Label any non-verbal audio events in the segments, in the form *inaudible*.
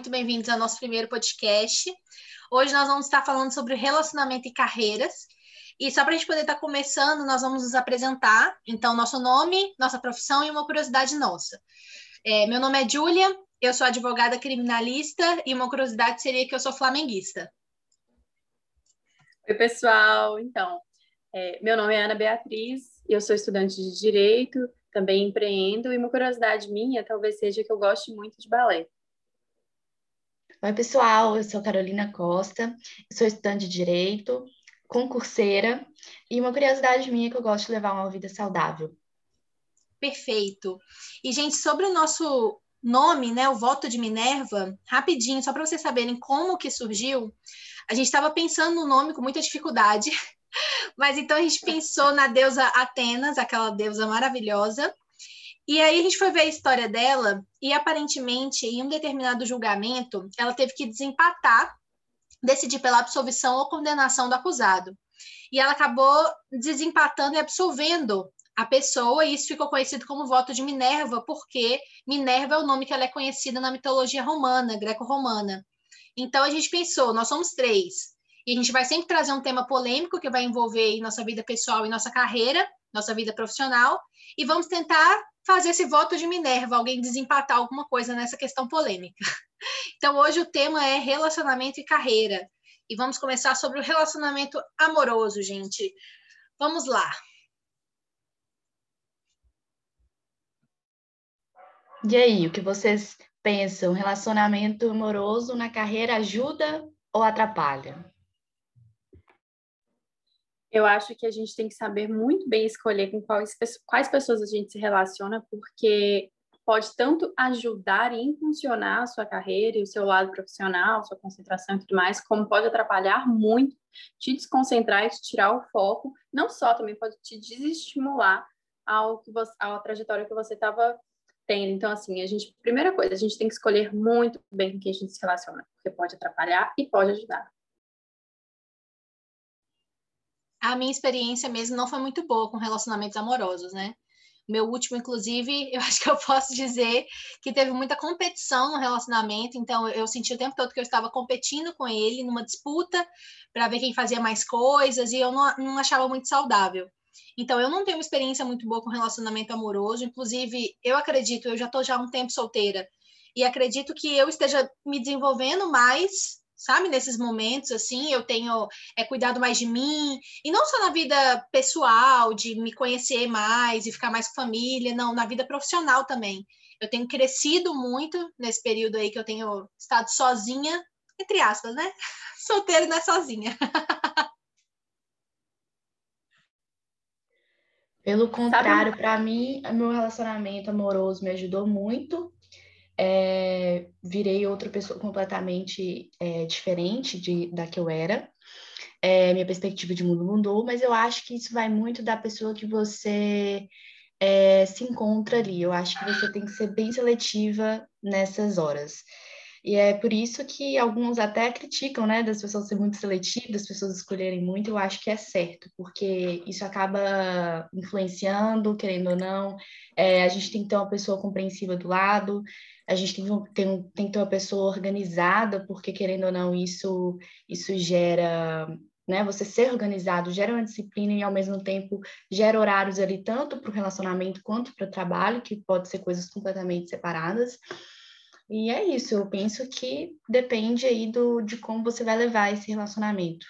muito bem-vindos ao nosso primeiro podcast. Hoje nós vamos estar falando sobre relacionamento e carreiras. E só para a gente poder estar começando, nós vamos nos apresentar. Então, nosso nome, nossa profissão e uma curiosidade nossa. É, meu nome é Júlia, eu sou advogada criminalista e uma curiosidade seria que eu sou flamenguista. Oi, pessoal. Então, é, meu nome é Ana Beatriz, eu sou estudante de Direito, também empreendo, e uma curiosidade minha talvez seja que eu goste muito de balé. Oi, pessoal, eu sou Carolina Costa, sou estudante de Direito, concurseira, e uma curiosidade minha é que eu gosto de levar uma vida saudável. Perfeito. E, gente, sobre o nosso nome, né, o voto de Minerva, rapidinho, só para vocês saberem como que surgiu, a gente estava pensando no nome com muita dificuldade, *laughs* mas então a gente pensou na deusa Atenas, aquela deusa maravilhosa, e aí a gente foi ver a história dela, e aparentemente, em um determinado julgamento, ela teve que desempatar, decidir pela absolvição ou condenação do acusado. E ela acabou desempatando e absolvendo a pessoa, e isso ficou conhecido como voto de Minerva, porque Minerva é o nome que ela é conhecida na mitologia romana, greco-romana. Então a gente pensou, nós somos três, e a gente vai sempre trazer um tema polêmico que vai envolver nossa vida pessoal e nossa carreira, nossa vida profissional, e vamos tentar fazer esse voto de Minerva, alguém desempatar alguma coisa nessa questão polêmica. *laughs* Então, hoje o tema é relacionamento e carreira. E vamos começar sobre o relacionamento amoroso, gente. Vamos lá. E aí, o que vocês pensam? Relacionamento amoroso na carreira ajuda ou atrapalha? Eu acho que a gente tem que saber muito bem escolher com quais, quais pessoas a gente se relaciona, porque pode tanto ajudar e impulsionar a sua carreira e o seu lado profissional, sua concentração e tudo mais, como pode atrapalhar muito, te desconcentrar e te tirar o foco, não só, também pode te desestimular ao que você, à trajetória que você estava tendo. Então, assim, a gente, primeira coisa, a gente tem que escolher muito bem com quem a gente se relaciona, porque pode atrapalhar e pode ajudar a minha experiência mesmo não foi muito boa com relacionamentos amorosos, né? Meu último, inclusive, *laughs* eu acho que eu posso dizer que teve muita competição no relacionamento, então eu senti o tempo todo que eu estava competindo com ele numa disputa para ver quem fazia mais coisas, e eu não, não achava muito saudável. Então, eu não tenho uma experiência muito boa com relacionamento amoroso, inclusive, eu acredito, eu já estou já há um tempo solteira, e acredito que eu esteja me desenvolvendo mais sabe? Nesses momentos, assim, eu tenho é, cuidado mais de mim, e não só na vida pessoal, de me conhecer mais e ficar mais com família, não, na vida profissional também. Eu tenho crescido muito nesse período aí que eu tenho estado sozinha, entre aspas, né? *laughs* Solteira não é sozinha. Pelo contrário, para mim, meu relacionamento amoroso me ajudou muito é, virei outra pessoa completamente é, diferente de, da que eu era. É, minha perspectiva de mundo mudou, mas eu acho que isso vai muito da pessoa que você é, se encontra ali. Eu acho que você tem que ser bem seletiva nessas horas. E é por isso que alguns até criticam, né, das pessoas serem muito seletivas, das pessoas escolherem muito, eu acho que é certo, porque isso acaba influenciando, querendo ou não. É, a gente tem que ter uma pessoa compreensiva do lado, a gente tem, tem, tem que ter uma pessoa organizada, porque querendo ou não, isso, isso gera né? Você ser organizado gera uma disciplina e ao mesmo tempo gera horários ali tanto para o relacionamento quanto para o trabalho, que pode ser coisas completamente separadas. E é isso, eu penso que depende aí do, de como você vai levar esse relacionamento.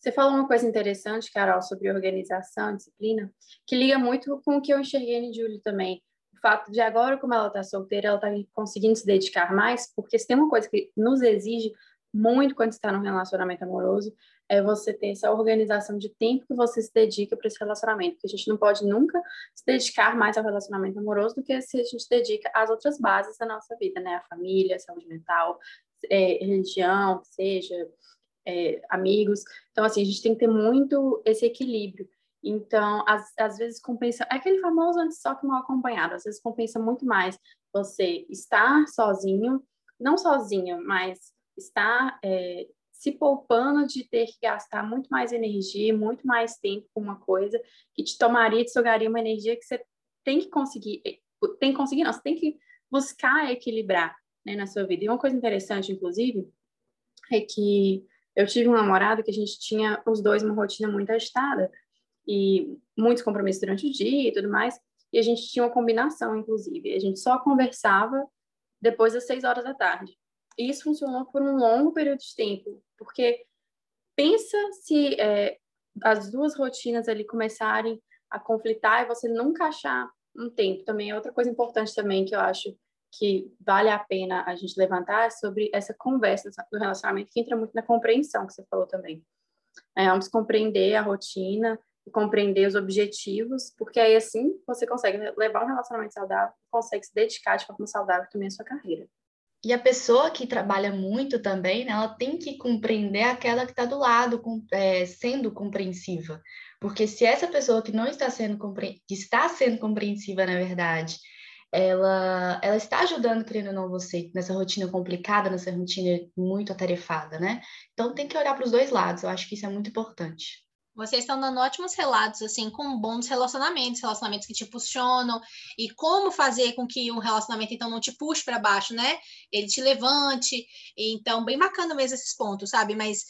Você falou uma coisa interessante, Carol, sobre organização, disciplina, que liga muito com o que eu enxerguei em Júlio também fato de agora, como ela está solteira, ela está conseguindo se dedicar mais, porque se tem uma coisa que nos exige muito quando está num relacionamento amoroso, é você ter essa organização de tempo que você se dedica para esse relacionamento, porque a gente não pode nunca se dedicar mais ao relacionamento amoroso do que se a gente dedica às outras bases da nossa vida, né? A família, a saúde mental, é, religião, seja é, amigos. Então, assim, a gente tem que ter muito esse equilíbrio. Então, às, às vezes compensa. É aquele famoso antes só que mal acompanhado. Às vezes compensa muito mais você estar sozinho, não sozinho, mas estar é, se poupando de ter que gastar muito mais energia, muito mais tempo com uma coisa que te tomaria, te sugaria uma energia que você tem que conseguir, tem que conseguir, não, você tem que buscar equilibrar. né, na sua vida. E uma coisa interessante, inclusive, é que eu tive um namorado que a gente tinha os dois uma rotina muito agitada e muitos compromissos durante o dia e tudo mais, e a gente tinha uma combinação, inclusive. A gente só conversava depois das seis horas da tarde. E isso funcionou por um longo período de tempo, porque pensa se é, as duas rotinas ali começarem a conflitar e você nunca achar um tempo. Também é outra coisa importante também que eu acho que vale a pena a gente levantar sobre essa conversa do relacionamento que entra muito na compreensão que você falou também. É, vamos compreender a rotina compreender os objetivos, porque aí assim você consegue levar um relacionamento saudável, consegue se dedicar de forma saudável também à sua carreira. E a pessoa que trabalha muito também, né, ela tem que compreender aquela que está do lado, com, é, sendo compreensiva. Porque se essa pessoa que não está sendo, que está sendo compreensiva, na verdade, ela, ela está ajudando, querendo ou não, você nessa rotina complicada, nessa rotina muito atarefada, né? Então tem que olhar para os dois lados, eu acho que isso é muito importante. Vocês estão dando ótimos relatos, assim, com bons relacionamentos, relacionamentos que te posicionam e como fazer com que um relacionamento, então, não te puxe para baixo, né? Ele te levante. Então, bem bacana mesmo esses pontos, sabe? Mas,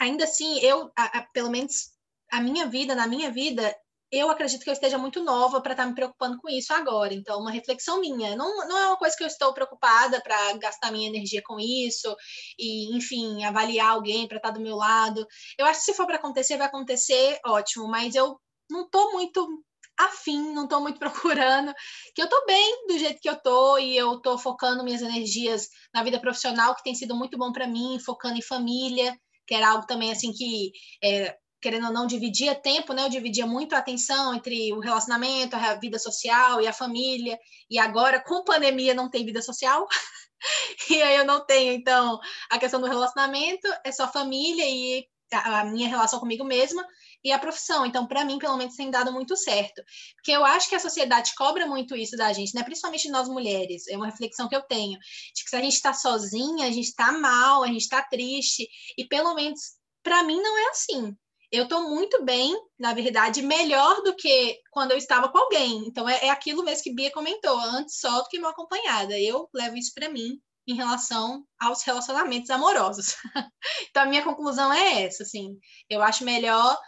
ainda assim, eu, a, a, pelo menos a minha vida, na minha vida, eu acredito que eu esteja muito nova para estar tá me preocupando com isso agora. Então, uma reflexão minha. Não, não é uma coisa que eu estou preocupada para gastar minha energia com isso e, enfim, avaliar alguém para estar tá do meu lado. Eu acho que se for para acontecer, vai acontecer, ótimo. Mas eu não estou muito afim, não estou muito *laughs* procurando, que eu estou bem do jeito que eu estou e eu estou focando minhas energias na vida profissional, que tem sido muito bom para mim, focando em família, que era algo também assim que é, querendo ou não, dividia tempo, né? Eu dividia muito a atenção entre o relacionamento, a vida social e a família. E agora, com pandemia, não tem vida social. *laughs* e aí eu não tenho, então, a questão do relacionamento é só família e a minha relação comigo mesma e a profissão. Então, para mim, pelo menos, tem dado muito certo. Porque eu acho que a sociedade cobra muito isso da gente, né? Principalmente nós mulheres. É uma reflexão que eu tenho. De que se a gente está sozinha, a gente está mal, a gente está triste. E pelo menos, para mim, não é assim eu estou muito bem, na verdade, melhor do que quando eu estava com alguém. Então, é, é aquilo mesmo que Bia comentou, antes só do que mal acompanhada. Eu levo isso para mim em relação aos relacionamentos amorosos. *laughs* então, a minha conclusão é essa, assim. Eu acho melhor,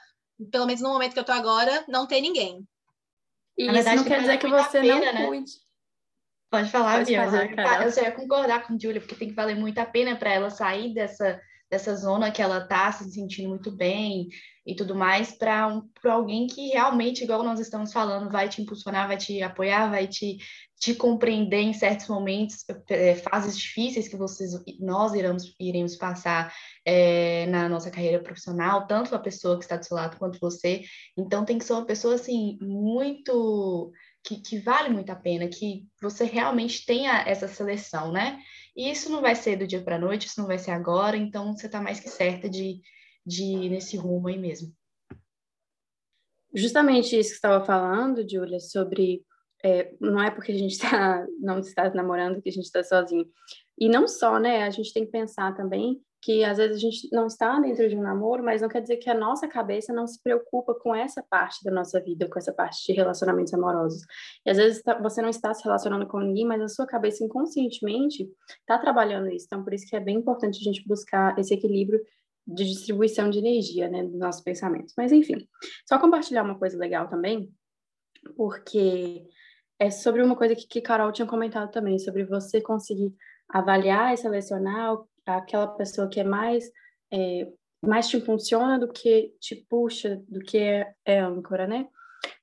pelo menos no momento que eu estou agora, não ter ninguém. E isso não quer dizer que você pena, não né? cuide. Pode falar, Pode Bia. Falar, eu, eu só ia concordar com a Júlia, porque tem que valer muito a pena para ela sair dessa dessa zona que ela está se sentindo muito bem e tudo mais, para um, alguém que realmente, igual nós estamos falando, vai te impulsionar, vai te apoiar, vai te, te compreender em certos momentos, é, fases difíceis que vocês, nós iremos, iremos passar é, na nossa carreira profissional, tanto a pessoa que está do seu lado quanto você. Então, tem que ser uma pessoa, assim, muito. Que, que vale muito a pena, que você realmente tenha essa seleção, né? E isso não vai ser do dia para a noite, isso não vai ser agora, então você está mais que certa de, de ir nesse rumo aí mesmo. Justamente isso que estava falando, Júlia, sobre é, não é porque a gente tá, *laughs* não está namorando que a gente está sozinho. E não só, né? A gente tem que pensar também que às vezes a gente não está dentro de um namoro, mas não quer dizer que a nossa cabeça não se preocupa com essa parte da nossa vida, com essa parte de relacionamentos amorosos. E às vezes tá, você não está se relacionando com ninguém, mas a sua cabeça inconscientemente está trabalhando isso. Então, por isso que é bem importante a gente buscar esse equilíbrio de distribuição de energia, né, dos nossos pensamentos. Mas enfim, só compartilhar uma coisa legal também, porque é sobre uma coisa que, que Carol tinha comentado também, sobre você conseguir avaliar e selecionar aquela pessoa que é mais é, mais te funciona do que te puxa, do que é, é âncora, né?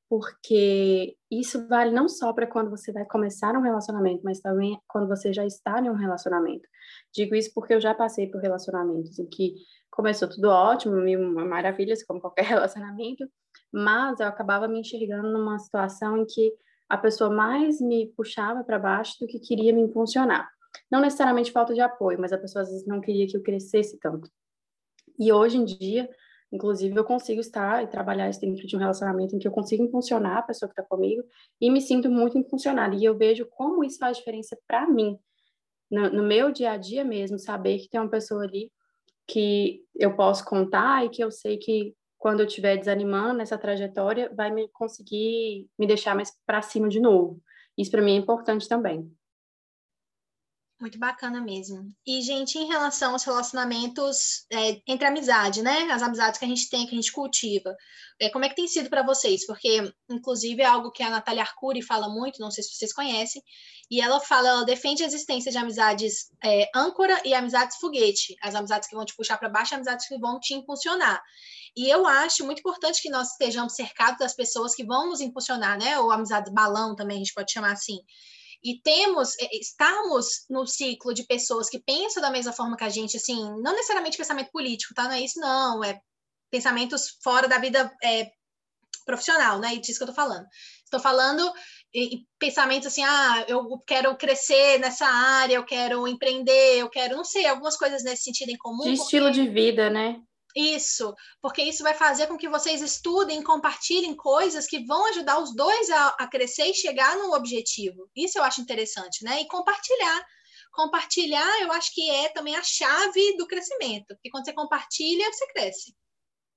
Porque isso vale não só para quando você vai começar um relacionamento, mas também quando você já está em um relacionamento. Digo isso porque eu já passei por relacionamentos em que começou tudo ótimo, mil maravilhas, como qualquer *laughs* relacionamento, mas eu acabava me enxergando numa situação em que a pessoa mais me puxava para baixo do que queria me impulsionar. Não necessariamente falta de apoio, mas a pessoa às vezes não queria que eu crescesse tanto. E hoje em dia, inclusive, eu consigo estar e trabalhar dentro de um relacionamento em que eu consigo impulsionar a pessoa que está comigo e me sinto muito impulsionada. E eu vejo como isso faz diferença para mim, no, no meu dia a dia mesmo, saber que tem uma pessoa ali que eu posso contar e que eu sei que quando eu estiver desanimando nessa trajetória, vai me conseguir me deixar mais para cima de novo. Isso para mim é importante também. Muito bacana mesmo. E, gente, em relação aos relacionamentos é, entre amizade, né? As amizades que a gente tem, que a gente cultiva. É, como é que tem sido para vocês? Porque, inclusive, é algo que a Natália Arcuri fala muito, não sei se vocês conhecem, e ela fala, ela defende a existência de amizades é, âncora e amizades foguete. As amizades que vão te puxar para baixo amizades que vão te impulsionar. E eu acho muito importante que nós estejamos cercados das pessoas que vão nos impulsionar, né? Ou amizade balão também, a gente pode chamar assim e temos, é, estamos no ciclo de pessoas que pensam da mesma forma que a gente, assim, não necessariamente pensamento político, tá? Não é isso, não, é pensamentos fora da vida é, profissional, né? E disso que eu tô falando. Estou falando e, pensamentos assim, ah, eu quero crescer nessa área, eu quero empreender, eu quero, não sei, algumas coisas nesse sentido em comum. De porque... estilo de vida, né? Isso, porque isso vai fazer com que vocês estudem, compartilhem coisas que vão ajudar os dois a, a crescer e chegar no objetivo. Isso eu acho interessante, né? E compartilhar. Compartilhar, eu acho que é também a chave do crescimento, porque quando você compartilha, você cresce.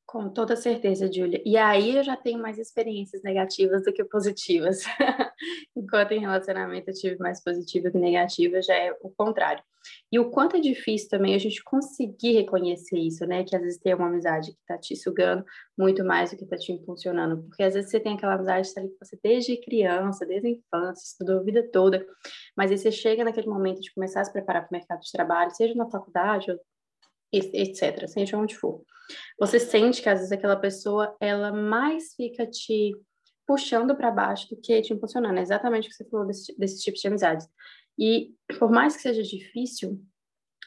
Com toda certeza, Júlia. E aí eu já tenho mais experiências negativas do que positivas. *laughs* Enquanto em relacionamento eu tive mais positiva que negativa, já é o contrário. E o quanto é difícil também a gente conseguir reconhecer isso, né? Que às vezes tem uma amizade que tá te sugando muito mais do que tá te impulsionando. Porque às vezes você tem aquela amizade que tá ali com você desde criança, desde a infância, estudou a vida toda. Mas aí você chega naquele momento de começar a se preparar para o mercado de trabalho, seja na faculdade ou etc., seja onde for. Você sente que às vezes aquela pessoa, ela mais fica te puxando para baixo do que te impulsionando. É exatamente o que você falou desse, desse tipo de amizades. E por mais que seja difícil,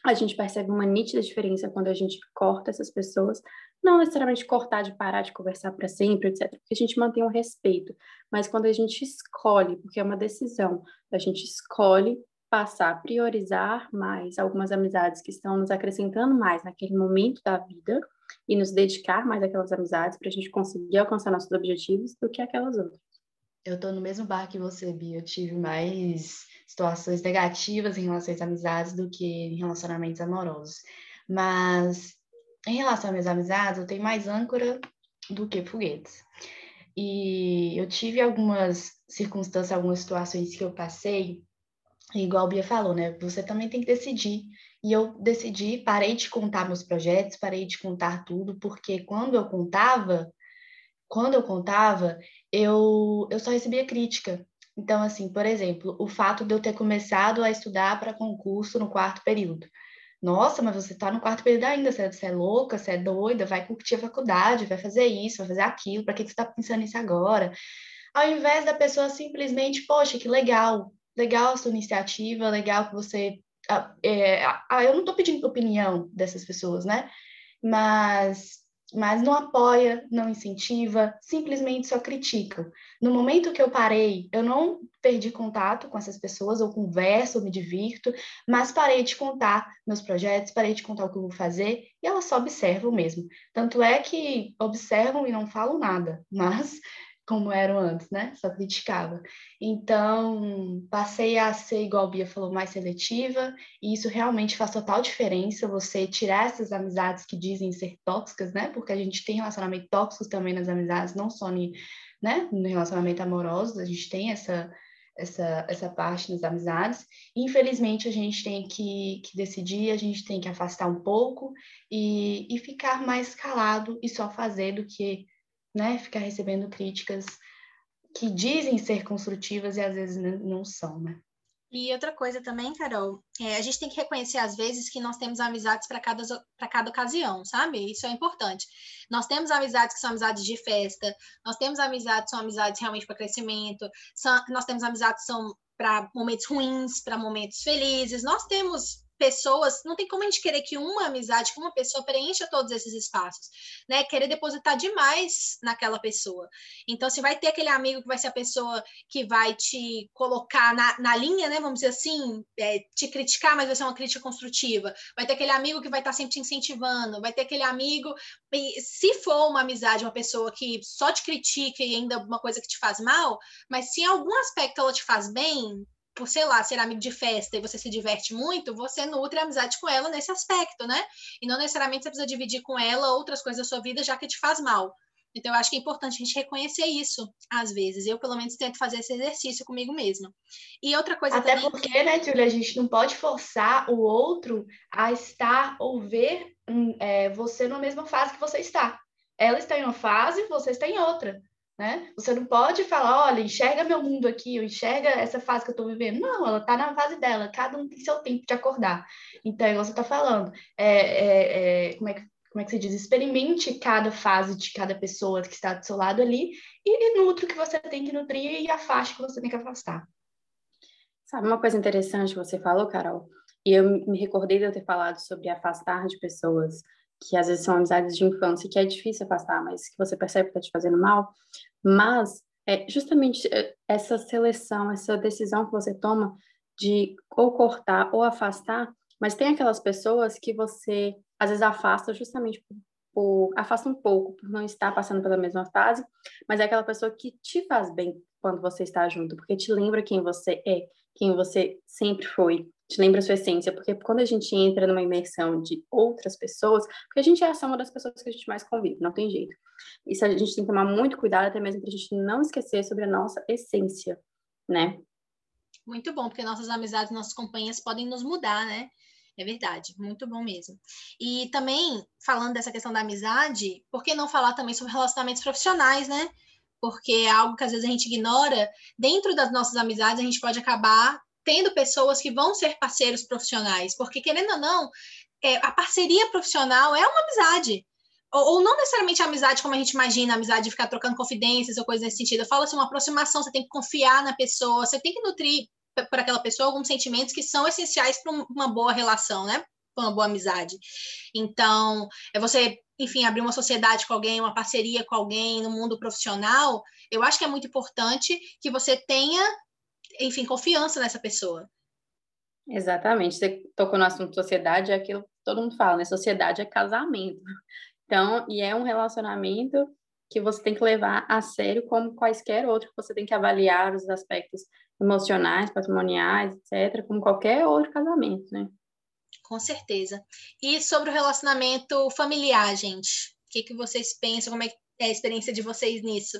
a gente percebe uma nítida diferença quando a gente corta essas pessoas. Não necessariamente cortar de parar de conversar para sempre, etc., porque a gente mantém um respeito. Mas quando a gente escolhe, porque é uma decisão, a gente escolhe passar a priorizar mais algumas amizades que estão nos acrescentando mais naquele momento da vida e nos dedicar mais àquelas amizades para a gente conseguir alcançar nossos objetivos do que aquelas outras. Eu estou no mesmo bar que você, Bia. Eu tive mais situações negativas em relação às amizades do que em relacionamentos amorosos. Mas em relação às minhas amizades, eu tenho mais âncora do que foguetes. E eu tive algumas circunstâncias, algumas situações que eu passei igual a Bia falou, né? Você também tem que decidir. E eu decidi, parei de contar meus projetos, parei de contar tudo, porque quando eu contava, quando eu contava, eu, eu só recebia crítica. Então, assim, por exemplo, o fato de eu ter começado a estudar para concurso no quarto período. Nossa, mas você está no quarto período ainda, você, você é louca, você é doida, vai curtir a faculdade, vai fazer isso, vai fazer aquilo, para que você está pensando nisso agora? Ao invés da pessoa simplesmente, poxa, que legal, legal a sua iniciativa, legal que você. É, eu não estou pedindo opinião dessas pessoas, né? Mas, mas não apoia, não incentiva, simplesmente só criticam. No momento que eu parei, eu não perdi contato com essas pessoas, eu converso, eu me divirto, mas parei de contar meus projetos, parei de contar o que eu vou fazer, e elas só observam mesmo. Tanto é que observam e não falam nada, *laughs* mas como eram antes, né? Só criticava. Então, passei a ser, igual a Bia falou, mais seletiva, e isso realmente faz total diferença, você tirar essas amizades que dizem ser tóxicas, né? Porque a gente tem relacionamento tóxicos também nas amizades, não só no, né? no relacionamento amoroso, a gente tem essa, essa, essa parte nas amizades. Infelizmente, a gente tem que, que decidir, a gente tem que afastar um pouco e, e ficar mais calado e só fazer do que né, ficar recebendo críticas que dizem ser construtivas e às vezes não são, né? E outra coisa também, Carol, é, a gente tem que reconhecer às vezes que nós temos amizades para cada, cada ocasião, sabe? Isso é importante. Nós temos amizades que são amizades de festa, nós temos amizades que são amizades realmente para crescimento, são, nós temos amizades que são para momentos ruins, para momentos felizes, nós temos pessoas, não tem como a gente querer que uma amizade com uma pessoa preencha todos esses espaços, né? Querer depositar demais naquela pessoa. Então, se vai ter aquele amigo que vai ser a pessoa que vai te colocar na, na linha, né? Vamos dizer assim, é, te criticar, mas vai ser uma crítica construtiva. Vai ter aquele amigo que vai estar sempre te incentivando, vai ter aquele amigo. E se for uma amizade, uma pessoa que só te critica e ainda uma coisa que te faz mal, mas se em algum aspecto ela te faz bem, por, sei lá, ser amigo de festa e você se diverte muito, você nutre a amizade com ela nesse aspecto, né? E não necessariamente você precisa dividir com ela outras coisas da sua vida, já que te faz mal. Então, eu acho que é importante a gente reconhecer isso, às vezes. Eu, pelo menos, tento fazer esse exercício comigo mesma. E outra coisa Até também... porque, né, Julia, a gente não pode forçar o outro a estar ou ver hum, é, você na mesma fase que você está. Ela está em uma fase, você está em outra. Né? Você não pode falar, olha, enxerga meu mundo aqui, ou enxerga essa fase que eu estou vivendo. Não, ela está na fase dela, cada um tem seu tempo de acordar. Então, igual você está falando, é, é, é, como, é que, como é que se diz? Experimente cada fase de cada pessoa que está do seu lado ali e, e nutre o que você tem que nutrir e afaste o que você tem que afastar. Sabe uma coisa interessante que você falou, Carol? E eu me recordei de eu ter falado sobre afastar de pessoas que às vezes são amizades de infância que é difícil afastar, mas que você percebe que está te fazendo mal. Mas é justamente é, essa seleção, essa decisão que você toma de ou cortar ou afastar, mas tem aquelas pessoas que você às vezes afasta justamente por, por afasta um pouco por não estar passando pela mesma fase, mas é aquela pessoa que te faz bem quando você está junto, porque te lembra quem você é, quem você sempre foi te lembra a sua essência, porque quando a gente entra numa imersão de outras pessoas, porque a gente é uma das pessoas que a gente mais convive, não tem jeito. Isso a gente tem que tomar muito cuidado, até mesmo para a gente não esquecer sobre a nossa essência, né? Muito bom, porque nossas amizades, nossas companhias podem nos mudar, né? É verdade, muito bom mesmo. E também, falando dessa questão da amizade, por que não falar também sobre relacionamentos profissionais, né? Porque é algo que às vezes a gente ignora. Dentro das nossas amizades, a gente pode acabar tendo pessoas que vão ser parceiros profissionais, porque querendo ou não, é, a parceria profissional é uma amizade. Ou, não necessariamente a amizade como a gente imagina, a amizade de ficar trocando confidências ou coisa nesse sentido. Eu falo assim, uma aproximação, você tem que confiar na pessoa, você tem que nutrir por aquela pessoa alguns sentimentos que são essenciais para uma boa relação, né? Para uma boa amizade. Então, é você, enfim, abrir uma sociedade com alguém, uma parceria com alguém no mundo profissional, eu acho que é muito importante que você tenha enfim, confiança nessa pessoa. Exatamente. Você tocou no assunto sociedade, é aquilo que todo mundo fala, né? Sociedade é casamento. Então, e é um relacionamento que você tem que levar a sério como quaisquer outro, você tem que avaliar os aspectos emocionais, patrimoniais, etc., como qualquer outro casamento, né? Com certeza. E sobre o relacionamento familiar, gente? O que, que vocês pensam? Como é, é a experiência de vocês nisso?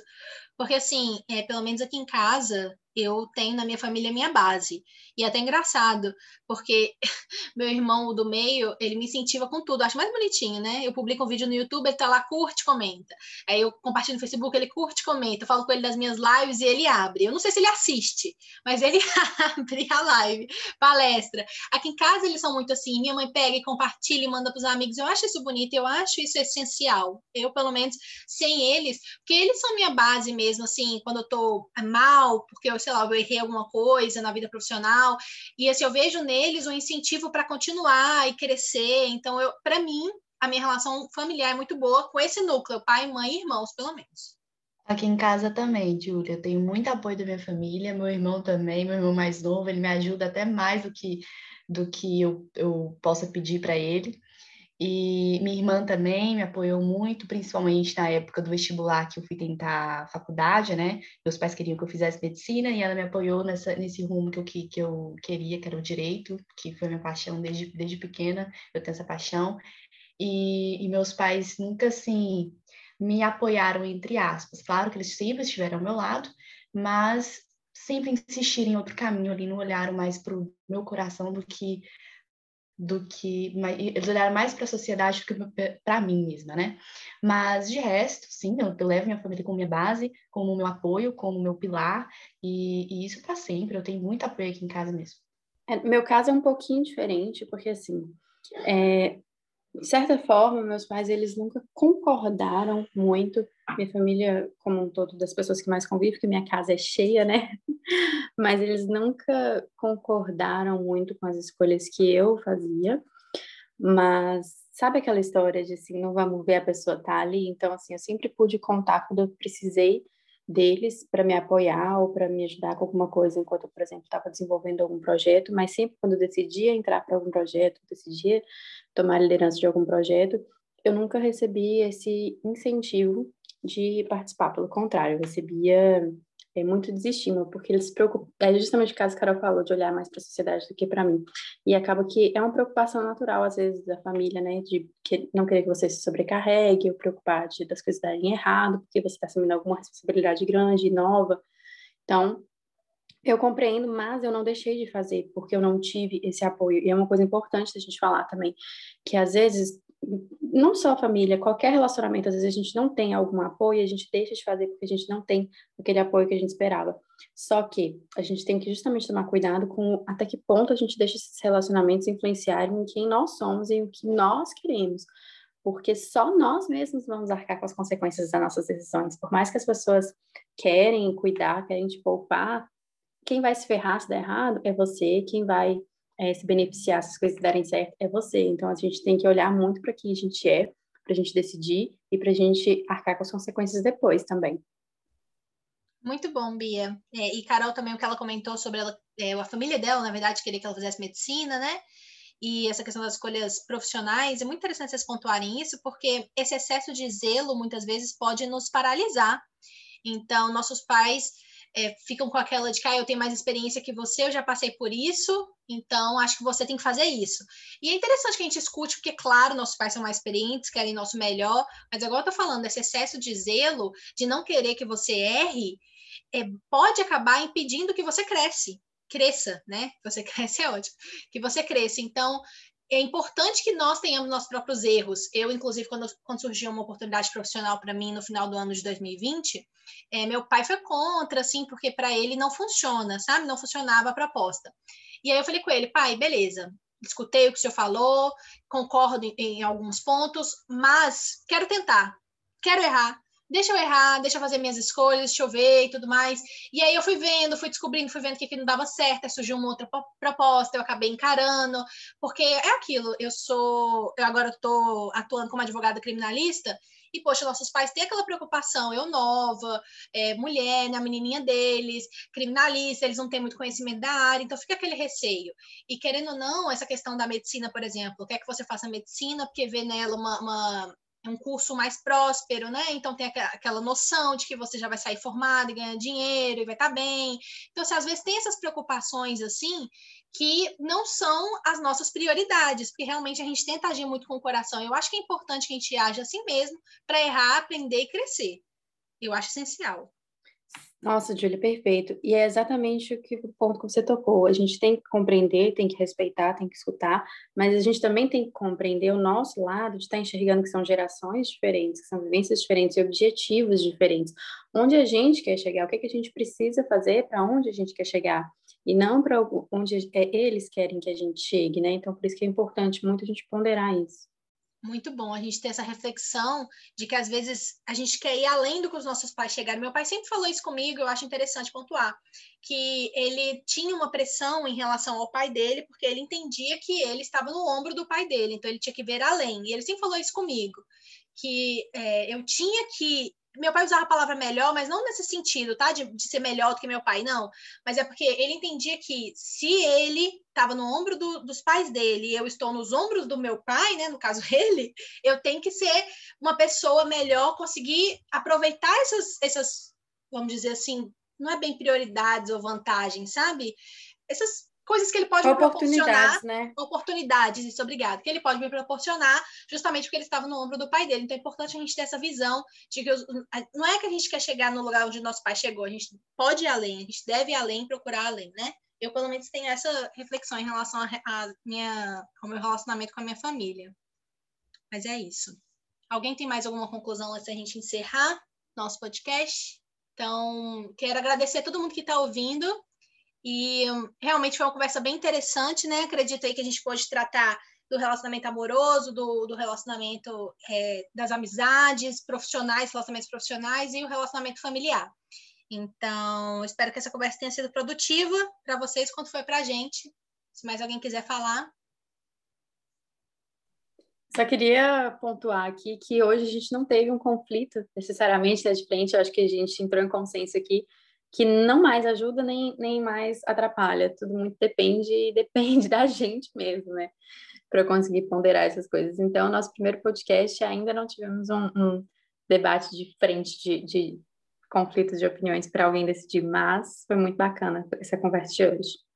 Porque, assim, é, pelo menos aqui em casa, eu tenho na minha família minha base. E é até engraçado, porque *laughs* meu irmão do meio, ele me incentiva com tudo. acho mais bonitinho, né? Eu publico um vídeo no YouTube, ele tá lá, curte, comenta. Aí eu compartilho no Facebook, ele curte, comenta. Eu falo com ele das minhas lives e ele abre. Eu não sei se ele assiste, mas ele *laughs* abre a live, palestra. Aqui em casa eles são muito assim, minha mãe pega e compartilha e manda para os amigos. Eu acho isso bonito, eu acho isso essencial. Eu, pelo menos, sem eles, porque eles são minha base mesmo, assim, quando eu tô mal, porque eu sei lá, eu errei alguma coisa na vida profissional. E assim, eu vejo neles um incentivo para continuar e crescer. Então, eu, para mim, a minha relação familiar é muito boa com esse núcleo, pai, mãe e irmãos, pelo menos. Aqui em casa também, Júlia, eu tenho muito apoio da minha família, meu irmão também, meu irmão mais novo, ele me ajuda até mais do que do que eu, eu possa pedir para ele. E minha irmã também me apoiou muito, principalmente na época do vestibular que eu fui tentar faculdade, né? Meus pais queriam que eu fizesse medicina e ela me apoiou nessa, nesse rumo que eu, que, que eu queria, que era o direito, que foi minha paixão desde, desde pequena, eu tenho essa paixão. E, e meus pais nunca, assim, me apoiaram, entre aspas. Claro que eles sempre estiveram ao meu lado, mas sempre insistiram em outro caminho ali, não olharam mais para o meu coração do que do que eles olharam mais para a sociedade do que para mim mesma, né? Mas de resto, sim, eu, eu, levo minha família como minha base, como meu apoio, como meu pilar e, e isso para sempre. Eu tenho muito apoio aqui em casa mesmo. É, meu caso é um pouquinho diferente, porque assim, é, de certa forma, meus pais eles nunca concordaram muito minha família como um todo, das pessoas que mais convivem, porque minha casa é cheia, né? *laughs* Mas eles nunca concordaram muito com as escolhas que eu fazia. Mas sabe aquela história de assim, não vamos ver a pessoa tá ali? Então, assim, eu sempre pude contar quando eu precisei deles para me apoiar ou para me ajudar com alguma coisa enquanto por exemplo, estava desenvolvendo algum projeto, mas sempre quando eu decidia entrar para algum projeto, decidia tomar liderança de algum projeto, eu nunca recebi esse incentivo de participar. Pelo contrário, eu recebia é muito desestímulo, porque eles se preocupam, é justamente o caso que a Carol falou, de olhar mais para a sociedade do que para mim. E acaba que é uma preocupação natural, às vezes, da família, né, de que, não querer que você se sobrecarregue, ou preocupar de, das coisas darem errado, porque você está assumindo alguma responsabilidade grande, nova. Então, eu compreendo, mas eu não deixei de fazer, porque eu não tive esse apoio. E é uma coisa importante da gente falar também, que às vezes não só a família, qualquer relacionamento, às vezes a gente não tem algum apoio, a gente deixa de fazer porque a gente não tem aquele apoio que a gente esperava. Só que a gente tem que justamente tomar cuidado com até que ponto a gente deixa esses relacionamentos influenciarem em quem nós somos e o que nós queremos. Porque só nós mesmos vamos arcar com as consequências das nossas decisões. Por mais que as pessoas querem cuidar, querem te poupar, quem vai se ferrar se der errado é você, quem vai é, se beneficiar se as coisas derem certo é você. Então a gente tem que olhar muito para quem a gente é, para a gente decidir e para a gente arcar com as consequências depois também. Muito bom, Bia. É, e Carol também, o que ela comentou sobre ela, é, a família dela, na verdade, queria que ela fizesse medicina, né? E essa questão das escolhas profissionais, é muito interessante vocês pontuarem isso, porque esse excesso de zelo, muitas vezes, pode nos paralisar. Então, nossos pais é, ficam com aquela de que ah, eu tenho mais experiência que você, eu já passei por isso, então acho que você tem que fazer isso. E é interessante que a gente escute, porque, claro, nossos pais são mais experientes, querem nosso melhor, mas agora eu tô falando, esse excesso de zelo, de não querer que você erre, é, pode acabar impedindo que você cresce, cresça, né? Você *laughs* cresce é ótimo, que você cresça. Então, é importante que nós tenhamos nossos próprios erros. Eu, inclusive, quando, quando surgiu uma oportunidade profissional para mim no final do ano de 2020, é, meu pai foi contra, assim, porque para ele não funciona, sabe? Não funcionava a proposta. E aí eu falei com ele, pai, beleza, escutei o que o senhor falou, concordo em, em alguns pontos, mas quero tentar, quero errar, deixa eu errar, deixa eu fazer minhas escolhas, deixa eu ver e tudo mais. E aí eu fui vendo, fui descobrindo, fui vendo que aqui não dava certo, aí surgiu uma outra proposta, eu acabei encarando, porque é aquilo, eu sou, eu agora estou atuando como advogada criminalista, e, poxa, nossos pais têm aquela preocupação, eu nova, é, mulher, né, a menininha deles, criminalista, eles não têm muito conhecimento da área, então fica aquele receio. E querendo ou não, essa questão da medicina, por exemplo, quer que você faça medicina porque vê nela uma, uma um curso mais próspero, né? Então tem aquela noção de que você já vai sair formado e ganhar dinheiro e vai estar tá bem. Então, se às vezes tem essas preocupações assim, que não são as nossas prioridades, porque realmente a gente tenta agir muito com o coração. Eu acho que é importante que a gente age assim mesmo para errar, aprender e crescer. Eu acho essencial. Nossa, Júlia, perfeito. E é exatamente o, que, o ponto que você tocou. A gente tem que compreender, tem que respeitar, tem que escutar, mas a gente também tem que compreender o nosso lado de estar enxergando que são gerações diferentes, que são vivências diferentes e objetivos diferentes. Onde a gente quer chegar, o que, é que a gente precisa fazer para onde a gente quer chegar, e não para onde é, eles querem que a gente chegue, né? Então, por isso que é importante muito a gente ponderar isso. Muito bom a gente ter essa reflexão de que às vezes a gente quer ir além do que os nossos pais chegaram. Meu pai sempre falou isso comigo, eu acho interessante pontuar, que ele tinha uma pressão em relação ao pai dele, porque ele entendia que ele estava no ombro do pai dele, então ele tinha que ver além. E ele sempre falou isso comigo, que é, eu tinha que meu pai usava a palavra melhor, mas não nesse sentido, tá? De, de, ser melhor do que meu pai, não. Mas é porque ele entendia que se ele estava no ombro do, dos pais dele e eu estou nos ombros do meu pai, né? No caso *laughs* ele, eu tenho que ser uma pessoa melhor, conseguir aproveitar essas, essas, vamos dizer assim, não é bem prioridades ou vantagens, sabe? Essas coisas que ele pode me proporcionar, né? oportunidades, isso, obrigado, que ele pode me proporcionar justamente porque ele estava no ombro do pai dele. Então é importante a gente ter essa visão de que os, não é que a gente quer chegar no lugar onde nosso pai chegou, a gente pode ir além, a gente deve ir além, procurar além, né? Eu, pelo menos, tenho essa reflexão em relação a, a minha, ao meu relacionamento com a minha família. Mas é isso. Alguém tem mais alguma conclusão antes da gente encerrar nosso podcast? Então, quero agradecer a todo mundo que está ouvindo. E realmente foi uma conversa bem interessante, né? Acredito aí que a gente pode tratar do relacionamento amoroso, do, do relacionamento é, das amizades profissionais, relacionamentos profissionais e o relacionamento familiar. Então, espero que essa conversa tenha sido produtiva para vocês, quanto foi para a gente. Se mais alguém quiser falar. Só queria pontuar aqui que hoje a gente não teve um conflito necessariamente né, de frente, eu acho que a gente entrou em consenso aqui que não mais ajuda nem, nem mais atrapalha. Tudo muito depende *laughs* depende da gente mesmo, né? Para conseguir ponderar essas coisas. Então, nosso primeiro podcast ainda não tivemos um, um debate de frente de, de conflitos de opiniões para alguém decidir, mas foi muito bacana essa conversa de hoje.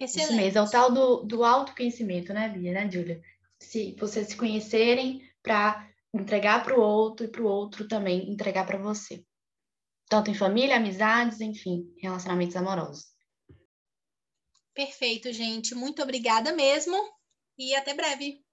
Excelente. Isso mesmo, é o tal do, do autoconhecimento, né, Bia, né, Júlia? Se vocês se conhecerem para entregar para o outro e para o outro também entregar para você. Tanto em família, amizades, enfim, relacionamentos amorosos. Perfeito, gente. Muito obrigada mesmo e até breve.